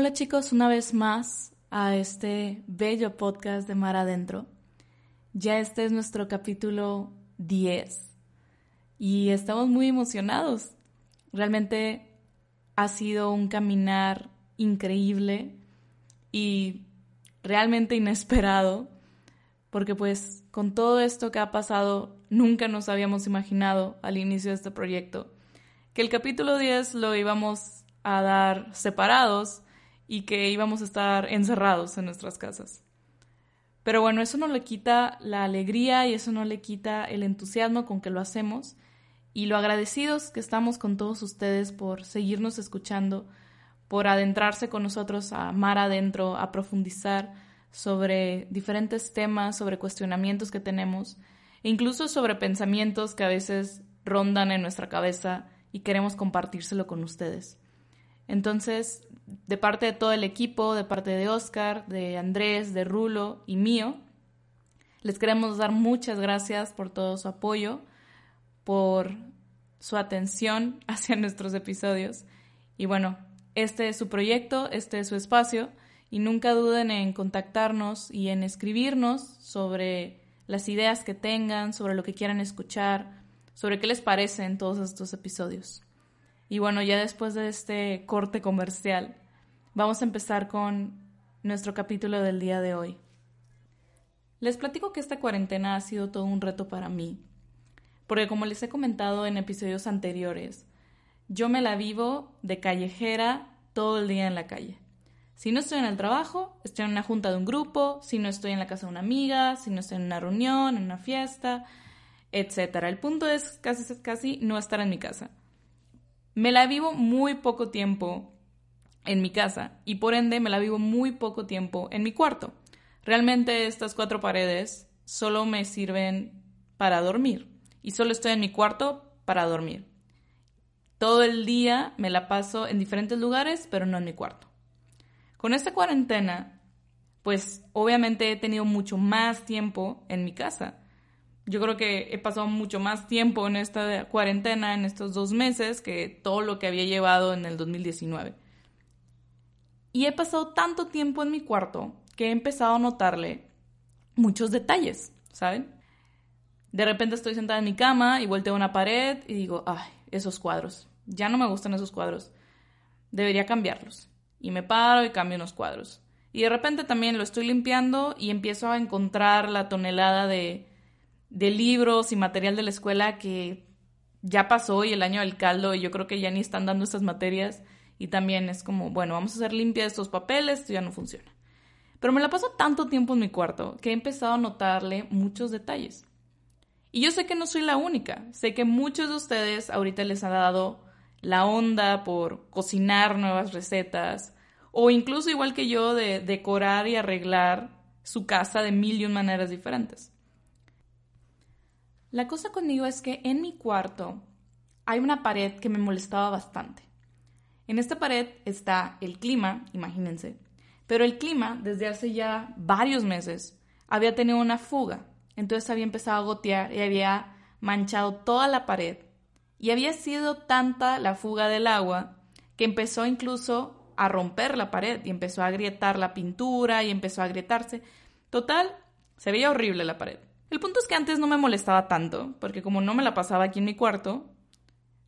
Hola chicos, una vez más a este bello podcast de Mar Adentro. Ya este es nuestro capítulo 10 y estamos muy emocionados. Realmente ha sido un caminar increíble y realmente inesperado, porque pues con todo esto que ha pasado, nunca nos habíamos imaginado al inicio de este proyecto que el capítulo 10 lo íbamos a dar separados y que íbamos a estar encerrados en nuestras casas. Pero bueno, eso no le quita la alegría y eso no le quita el entusiasmo con que lo hacemos y lo agradecidos que estamos con todos ustedes por seguirnos escuchando, por adentrarse con nosotros a mar adentro, a profundizar sobre diferentes temas, sobre cuestionamientos que tenemos, e incluso sobre pensamientos que a veces rondan en nuestra cabeza y queremos compartírselo con ustedes. Entonces, de parte de todo el equipo, de parte de Oscar, de Andrés, de Rulo y mío, les queremos dar muchas gracias por todo su apoyo, por su atención hacia nuestros episodios. Y bueno, este es su proyecto, este es su espacio, y nunca duden en contactarnos y en escribirnos sobre las ideas que tengan, sobre lo que quieran escuchar, sobre qué les parecen todos estos episodios. Y bueno, ya después de este corte comercial, vamos a empezar con nuestro capítulo del día de hoy. Les platico que esta cuarentena ha sido todo un reto para mí, porque como les he comentado en episodios anteriores, yo me la vivo de callejera todo el día en la calle. Si no estoy en el trabajo, estoy en una junta de un grupo, si no estoy en la casa de una amiga, si no estoy en una reunión, en una fiesta, etc. El punto es casi, casi no estar en mi casa. Me la vivo muy poco tiempo en mi casa y por ende me la vivo muy poco tiempo en mi cuarto. Realmente estas cuatro paredes solo me sirven para dormir y solo estoy en mi cuarto para dormir. Todo el día me la paso en diferentes lugares, pero no en mi cuarto. Con esta cuarentena, pues obviamente he tenido mucho más tiempo en mi casa yo creo que he pasado mucho más tiempo en esta cuarentena, en estos dos meses, que todo lo que había llevado en el 2019. Y he pasado tanto tiempo en mi cuarto que he empezado a notarle muchos detalles, ¿saben? De repente estoy sentada en mi cama y volteo a una pared y digo, ay, esos cuadros, ya no me gustan esos cuadros, debería cambiarlos. Y me paro y cambio unos cuadros. Y de repente también lo estoy limpiando y empiezo a encontrar la tonelada de de libros y material de la escuela que ya pasó y el año del caldo y yo creo que ya ni están dando estas materias y también es como, bueno, vamos a hacer limpia estos papeles, esto ya no funciona. Pero me la paso tanto tiempo en mi cuarto que he empezado a notarle muchos detalles. Y yo sé que no soy la única, sé que muchos de ustedes ahorita les ha dado la onda por cocinar nuevas recetas o incluso igual que yo de decorar y arreglar su casa de mil y un maneras diferentes. La cosa conmigo es que en mi cuarto hay una pared que me molestaba bastante. En esta pared está el clima, imagínense, pero el clima desde hace ya varios meses había tenido una fuga, entonces había empezado a gotear y había manchado toda la pared y había sido tanta la fuga del agua que empezó incluso a romper la pared y empezó a agrietar la pintura y empezó a agrietarse. Total, se veía horrible la pared. El punto es que antes no me molestaba tanto, porque como no me la pasaba aquí en mi cuarto,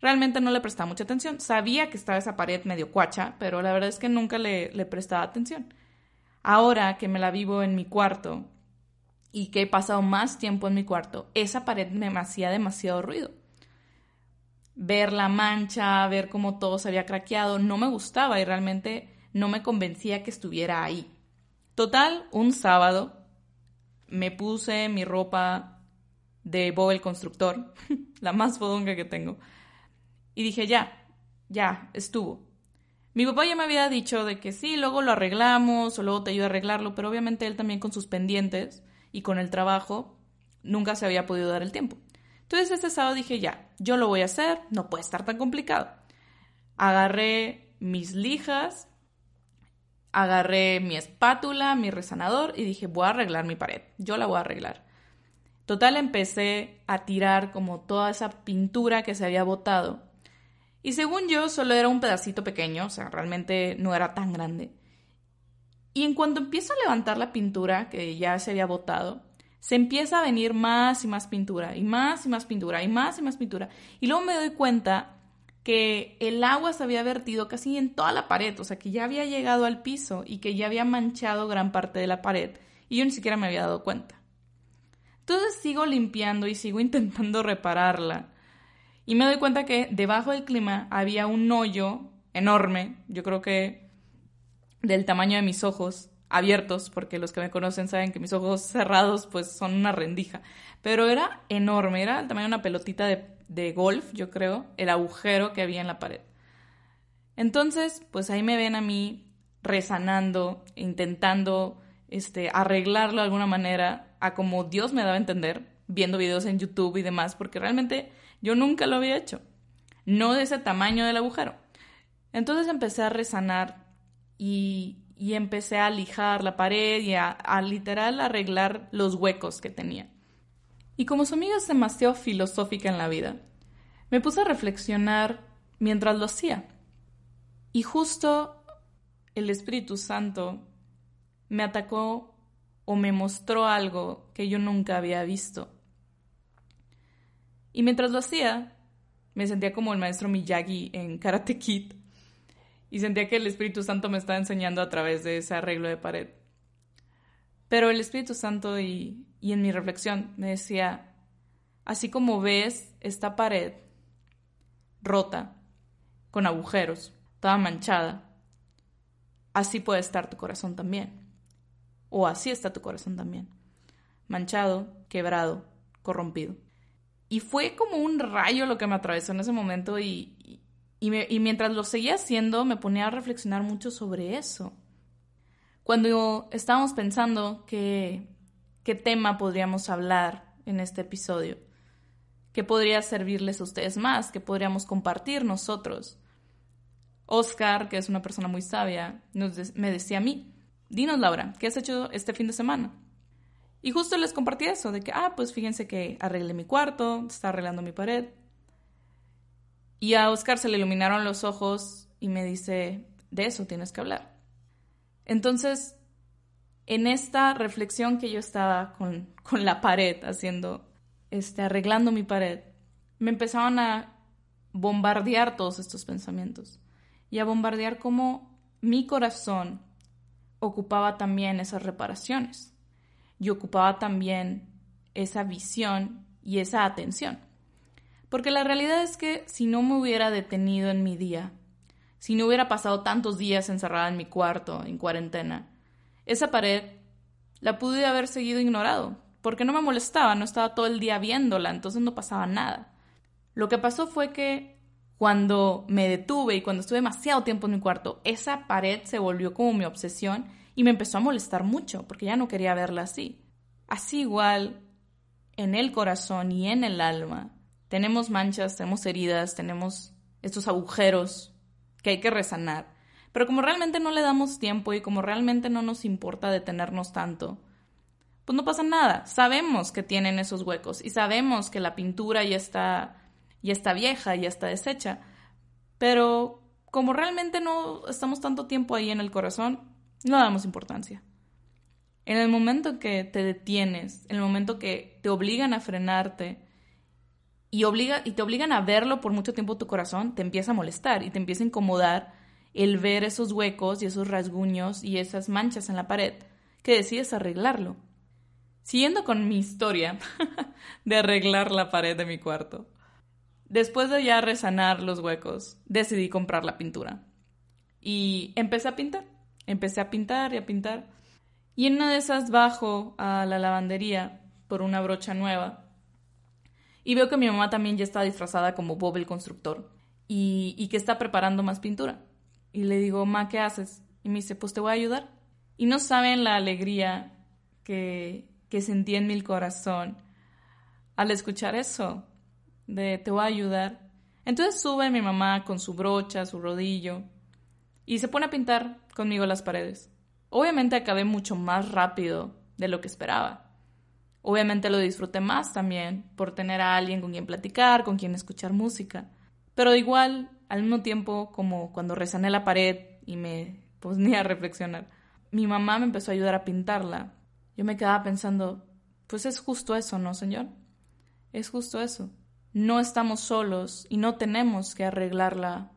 realmente no le prestaba mucha atención. Sabía que estaba esa pared medio cuacha, pero la verdad es que nunca le, prestaba atención. Ahora que me la vivo en mi cuarto y que he pasado más tiempo en mi cuarto, esa pared me hacía demasiado ruido. Ver la mancha, ver cómo todo se había craqueado, no me gustaba y realmente no me convencía que estuviera ahí. Total, un sábado me puse mi ropa de Bob el Constructor, la más fodonga que tengo, y dije, ya, ya, estuvo. Mi papá ya me había dicho de que sí, luego lo arreglamos o luego te ayudo a arreglarlo, pero obviamente él también con sus pendientes y con el trabajo nunca se había podido dar el tiempo. Entonces ese sábado dije, ya, yo lo voy a hacer, no puede estar tan complicado. Agarré mis lijas, agarré mi espátula, mi resanador y dije, voy a arreglar mi pared, yo la voy a arreglar. Total, empecé a tirar como toda esa pintura que se había botado. Y según yo, solo era un pedacito pequeño, o sea, realmente no era tan grande. Y en cuanto empiezo a levantar la pintura, que ya se había botado, se empieza a venir más y más pintura, y más y más pintura, y más y más pintura. Y luego me doy cuenta que el agua se había vertido casi en toda la pared, o sea, que ya había llegado al piso y que ya había manchado gran parte de la pared, y yo ni siquiera me había dado cuenta. Entonces sigo limpiando y sigo intentando repararla. Y me doy cuenta que debajo del clima había un hoyo enorme, yo creo que del tamaño de mis ojos, abiertos, porque los que me conocen saben que mis ojos cerrados pues son una rendija. Pero era enorme, era el tamaño de una pelotita de, golf, yo creo, el agujero que había en la pared. Entonces, pues ahí me ven a mí resanando, intentando este, arreglarlo de alguna manera a como Dios me daba a entender, viendo videos en YouTube y demás, porque realmente yo nunca lo había hecho. No de ese tamaño del agujero. Entonces empecé a resanar y, y empecé a lijar la pared y a, literal arreglar los huecos que tenía. Y como su amiga es demasiado filosófica en la vida, me puse a reflexionar mientras lo hacía. Y justo el Espíritu Santo me atacó o me mostró algo que yo nunca había visto. Y mientras lo hacía, me sentía como el maestro Miyagi en Karate Kid, y sentía que el Espíritu Santo me estaba enseñando a través de ese arreglo de pared. Pero el Espíritu Santo y, en mi reflexión me decía, así como ves esta pared rota, con agujeros, toda manchada, así puede estar tu corazón también. O así está tu corazón también. Manchado, quebrado, corrompido. Y fue como un rayo lo que me atravesó en ese momento y, y, mientras lo seguía haciendo, me ponía a reflexionar mucho sobre eso. Cuando estábamos pensando qué tema podríamos hablar en este episodio, qué podría servirles a ustedes más, qué podríamos compartir nosotros. Oscar, que es una persona muy sabia, me decía a mí, dinos Laura, ¿qué has hecho este fin de semana? Y justo les compartí eso, de que, ah, pues fíjense que arreglé mi cuarto, está arreglando mi pared, y a Oscar se le iluminaron los ojos y me dice, de eso tienes que hablar. Entonces, en esta reflexión que yo estaba con, con la pared, haciendo, este, arreglando mi pared, me empezaron a bombardear todos estos pensamientos y a bombardear cómo mi corazón ocupaba también esas reparaciones y ocupaba también esa visión y esa atención. Porque la realidad es que si no me hubiera detenido en mi día, si no hubiera pasado tantos días encerrada en mi cuarto, en cuarentena, esa pared la pude haber seguido ignorado, porque no me molestaba, no estaba todo el día viéndola, entonces no pasaba nada. Lo que pasó fue que cuando me detuve y cuando estuve demasiado tiempo en mi cuarto, esa pared se volvió como mi obsesión y me empezó a molestar mucho, porque ya no quería verla así. Así igual, en el corazón y en el alma, tenemos manchas, tenemos heridas, tenemos estos agujeros que hay que resanar. Pero como realmente no le damos tiempo y como realmente no nos importa detenernos tanto, pues no pasa nada. Sabemos que tienen esos huecos y sabemos que la pintura ya está, ya está vieja, ya está deshecha. Pero como realmente no estamos tanto tiempo ahí en el corazón, no damos importancia. En el momento que te detienes, en el momento que te obligan a frenarte, y, obliga, y te obligan a verlo por mucho tiempo tu corazón, te empieza a molestar y te empieza a incomodar el ver esos huecos y esos rasguños y esas manchas en la pared, que decides arreglarlo. Siguiendo con mi historia de arreglar la pared de mi cuarto, después de ya resanar los huecos, decidí comprar la pintura. Y empecé a pintar, empecé a pintar y a pintar. Y en una de esas bajo a la lavandería por una brocha nueva y veo que mi mamá también ya está disfrazada como Bob el constructor y, que está preparando más pintura. Y le digo, ma, ¿qué haces? Y me dice, pues te voy a ayudar. Y no saben la alegría que, que sentí en mi corazón al escuchar eso, de te voy a ayudar. Entonces sube mi mamá con su brocha, su rodillo, y se pone a pintar conmigo las paredes. Obviamente acabé mucho más rápido de lo que esperaba. Obviamente lo disfruté más también por tener a alguien con quien platicar, con quien escuchar música. Pero igual al mismo tiempo como cuando resané la pared y me ponía a reflexionar. Mi mamá me empezó a ayudar a pintarla. Yo me quedaba pensando, pues es justo eso, ¿no, señor? Es justo eso. No estamos solos y no tenemos que arreglarla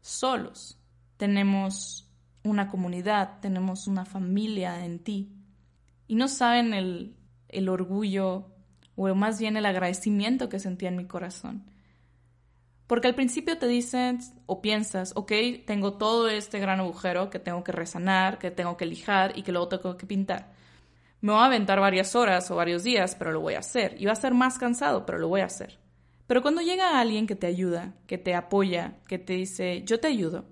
solos. Tenemos una comunidad, tenemos una familia en ti. Y no saben el, el orgullo o más bien el agradecimiento que sentía en mi corazón. Porque al principio te dicen o piensas, ok, tengo todo este gran agujero que tengo que resanar, que tengo que lijar y que luego tengo que pintar. Me voy a aventar varias horas o varios días, pero lo voy a hacer. Y va a ser más cansado, pero lo voy a hacer. Pero cuando llega alguien que te ayuda, que te apoya, que te dice, yo te ayudo,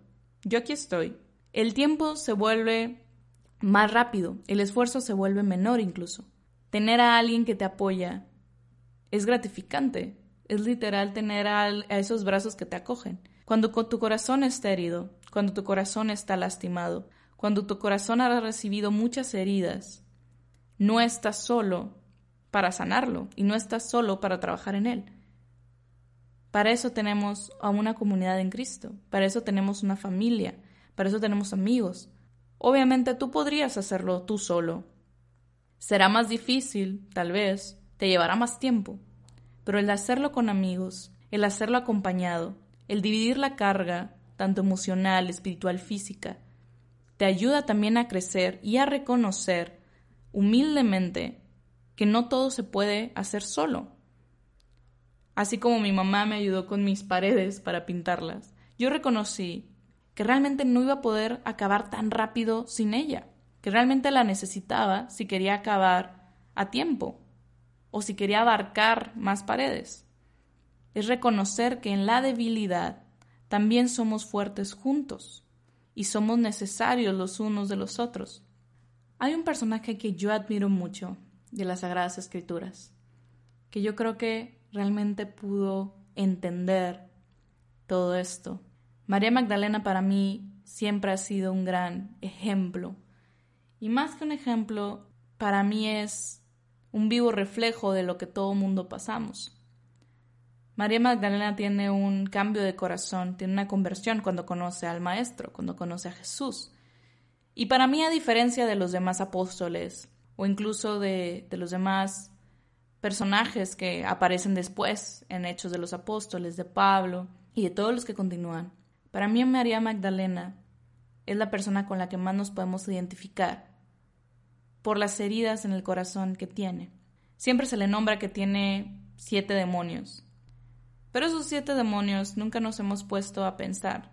yo aquí estoy, el tiempo se vuelve más rápido, el esfuerzo se vuelve menor incluso. Tener a alguien que te apoya es gratificante, es literal tener a, esos brazos que te acogen. Cuando tu corazón está herido, cuando tu corazón está lastimado, cuando tu corazón ha recibido muchas heridas, no estás solo para sanarlo y no estás solo para trabajar en él. Para eso tenemos a una comunidad en Cristo, para eso tenemos una familia, para eso tenemos amigos. Obviamente tú podrías hacerlo tú solo. Será más difícil, tal vez, te llevará más tiempo, pero el hacerlo con amigos, el hacerlo acompañado, el dividir la carga, tanto emocional, espiritual, física, te ayuda también a crecer y a reconocer humildemente que no todo se puede hacer solo. Así como mi mamá me ayudó con mis paredes para pintarlas, yo reconocí que realmente no iba a poder acabar tan rápido sin ella, que realmente la necesitaba si quería acabar a tiempo o si quería abarcar más paredes. Es reconocer que en la debilidad también somos fuertes juntos y somos necesarios los unos de los otros. Hay un personaje que yo admiro mucho de las Sagradas Escrituras, que yo creo que realmente pudo entender todo esto. María Magdalena para mí siempre ha sido un gran ejemplo. Y más que un ejemplo, para mí es un vivo reflejo de lo que todo mundo pasamos. María Magdalena tiene un cambio de corazón, tiene una conversión cuando conoce al Maestro, cuando conoce a Jesús. Y para mí, a diferencia de los demás apóstoles, o incluso de, de los demás personajes que aparecen después en Hechos de los Apóstoles, de Pablo y de todos los que continúan, para mí María Magdalena es la persona con la que más nos podemos identificar por las heridas en el corazón que tiene. Siempre se le nombra que tiene siete demonios. Pero esos siete demonios nunca nos hemos puesto a pensar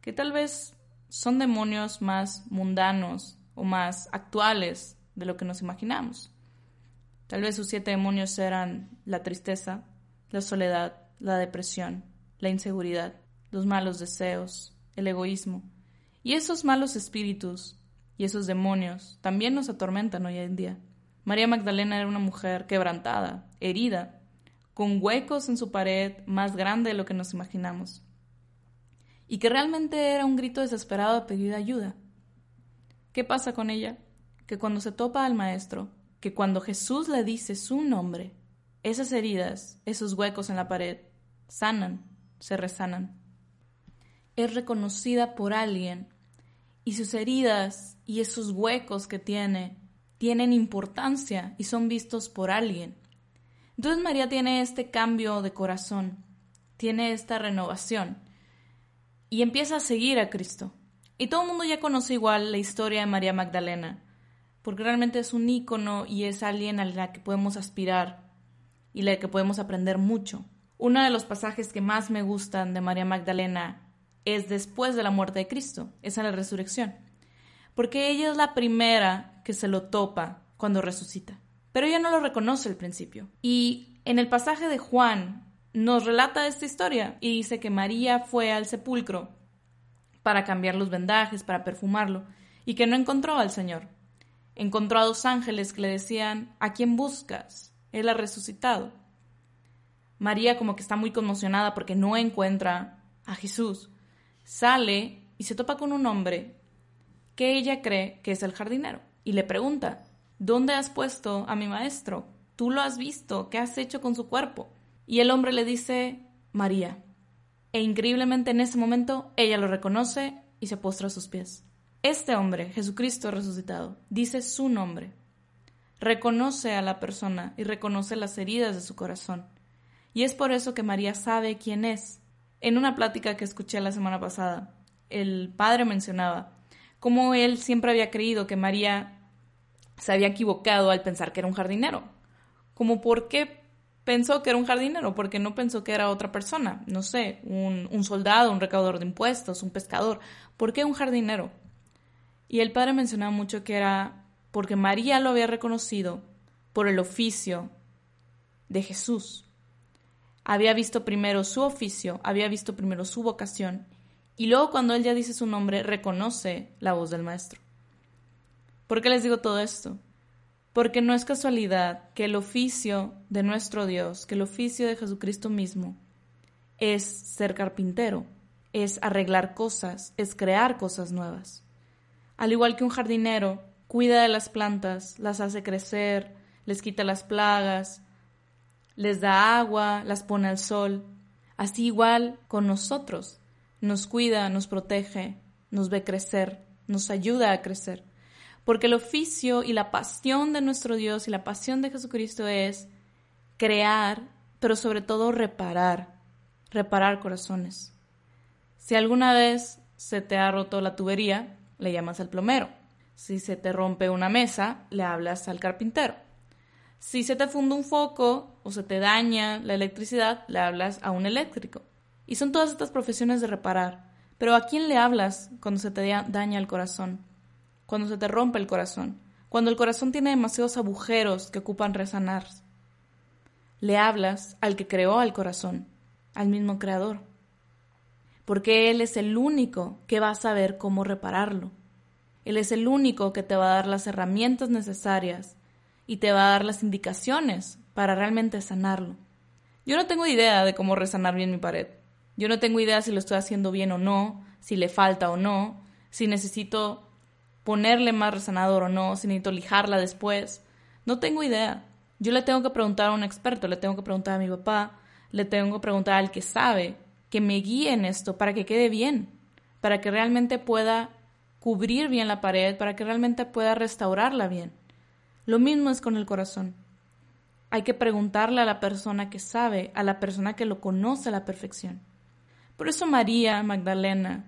que tal vez son demonios más mundanos o más actuales de lo que nos imaginamos. Tal vez sus siete demonios eran la tristeza, la soledad, la depresión, la inseguridad, los malos deseos, el egoísmo. Y esos malos espíritus y esos demonios también nos atormentan hoy en día. María Magdalena era una mujer quebrantada, herida, con huecos en su pared más grande de lo que nos imaginamos, y que realmente era un grito desesperado de pedir ayuda. ¿Qué pasa con ella? Que cuando se topa al Maestro, que cuando Jesús le dice su nombre, esas heridas, esos huecos en la pared, sanan, se resanan. Es reconocida por alguien y sus heridas y esos huecos que tiene tienen importancia y son vistos por alguien. Entonces María tiene este cambio de corazón, tiene esta renovación y empieza a seguir a Cristo. Y todo el mundo ya conoce igual la historia de María Magdalena, porque realmente es un ícono y es alguien a la que podemos aspirar y la que podemos aprender mucho. Uno de los pasajes que más me gustan de María Magdalena es después de la muerte de Cristo, es en la resurrección. Porque ella es la primera que se lo topa cuando resucita. Pero ella no lo reconoce al principio. Y en el pasaje de Juan nos relata esta historia y dice que María fue al sepulcro para cambiar los vendajes, para perfumarlo, y que no encontró al Señor. Encontró a dos ángeles que le decían, ¿a quién buscas? Él ha resucitado. María como que está muy conmocionada porque no encuentra a Jesús sale y se topa con un hombre que ella cree que es el jardinero y le pregunta, ¿dónde has puesto a mi maestro? ¿Tú lo has visto? ¿Qué has hecho con su cuerpo? Y el hombre le dice, María. E increíblemente en ese momento ella lo reconoce y se postra a sus pies. Este hombre, Jesucristo resucitado, dice su nombre. Reconoce a la persona y reconoce las heridas de su corazón. Y es por eso que María sabe quién es. En una plática que escuché la semana pasada, el padre mencionaba cómo él siempre había creído que María se había equivocado al pensar que era un jardinero. Como por qué pensó que era un jardinero, porque no pensó que era otra persona, no sé, un, un soldado, un recaudador de impuestos, un pescador. ¿Por qué un jardinero? Y el padre mencionaba mucho que era porque María lo había reconocido por el oficio de Jesús. Había visto primero su oficio, había visto primero su vocación, y luego cuando él ya dice su nombre, reconoce la voz del Maestro. ¿Por qué les digo todo esto? Porque no es casualidad que el oficio de nuestro Dios, que el oficio de Jesucristo mismo, es ser carpintero, es arreglar cosas, es crear cosas nuevas. Al igual que un jardinero cuida de las plantas, las hace crecer, les quita las plagas, les da agua, las pone al sol. Así igual con nosotros. Nos cuida, nos protege, nos ve crecer, nos ayuda a crecer. Porque el oficio y la pasión de nuestro Dios y la pasión de Jesucristo es crear, pero sobre todo reparar, reparar corazones. Si alguna vez se te ha roto la tubería, le llamas al plomero. Si se te rompe una mesa, le hablas al carpintero. Si se te funde un foco o se te daña la electricidad, le hablas a un eléctrico. Y son todas estas profesiones de reparar. Pero ¿a quién le hablas cuando se te daña el corazón? Cuando se te rompe el corazón. Cuando el corazón tiene demasiados agujeros que ocupan resanar. Le hablas al que creó al corazón, al mismo creador porque Él es el único que va a saber cómo repararlo. Él es el único que te va a dar las herramientas necesarias y te va a dar las indicaciones para realmente sanarlo. Yo no tengo idea de cómo resanar bien mi pared. Yo no tengo idea si lo estoy haciendo bien o no, si le falta o no, si necesito ponerle más resanador o no, si necesito lijarla después. No tengo idea. Yo le tengo que preguntar a un experto, le tengo que preguntar a mi papá, le tengo que preguntar al que sabe que me guíe en esto para que quede bien, para que realmente pueda cubrir bien la pared, para que realmente pueda restaurarla bien. Lo mismo es con el corazón. Hay que preguntarle a la persona que sabe, a la persona que lo conoce a la perfección. Por eso María Magdalena,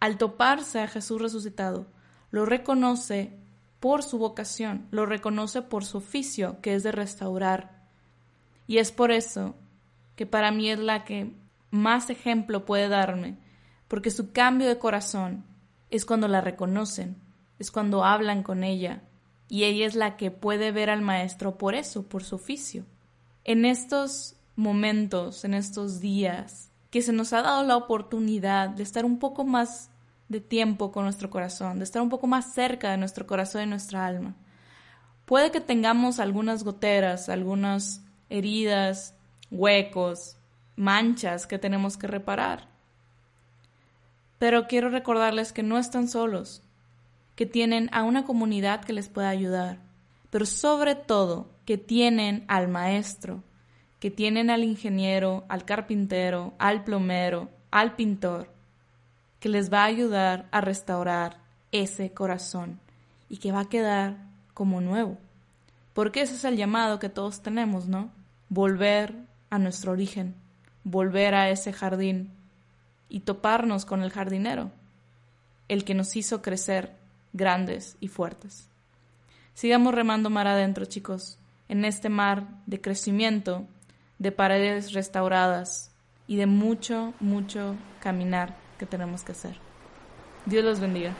al toparse a Jesús resucitado, lo reconoce por su vocación, lo reconoce por su oficio, que es de restaurar. Y es por eso que para mí es la que más ejemplo puede darme, porque su cambio de corazón es cuando la reconocen, es cuando hablan con ella, y ella es la que puede ver al maestro por eso, por su oficio. En estos momentos, en estos días, que se nos ha dado la oportunidad de estar un poco más de tiempo con nuestro corazón, de estar un poco más cerca de nuestro corazón y nuestra alma. Puede que tengamos algunas goteras, algunas heridas, huecos, manchas que tenemos que reparar. Pero quiero recordarles que no están solos, que tienen a una comunidad que les pueda ayudar, pero sobre todo que tienen al maestro, que tienen al ingeniero, al carpintero, al plomero, al pintor, que les va a ayudar a restaurar ese corazón y que va a quedar como nuevo. Porque ese es el llamado que todos tenemos, ¿no? Volver a nuestro origen volver a ese jardín y toparnos con el jardinero, el que nos hizo crecer grandes y fuertes. Sigamos remando mar adentro, chicos, en este mar de crecimiento, de paredes restauradas y de mucho, mucho caminar que tenemos que hacer. Dios los bendiga.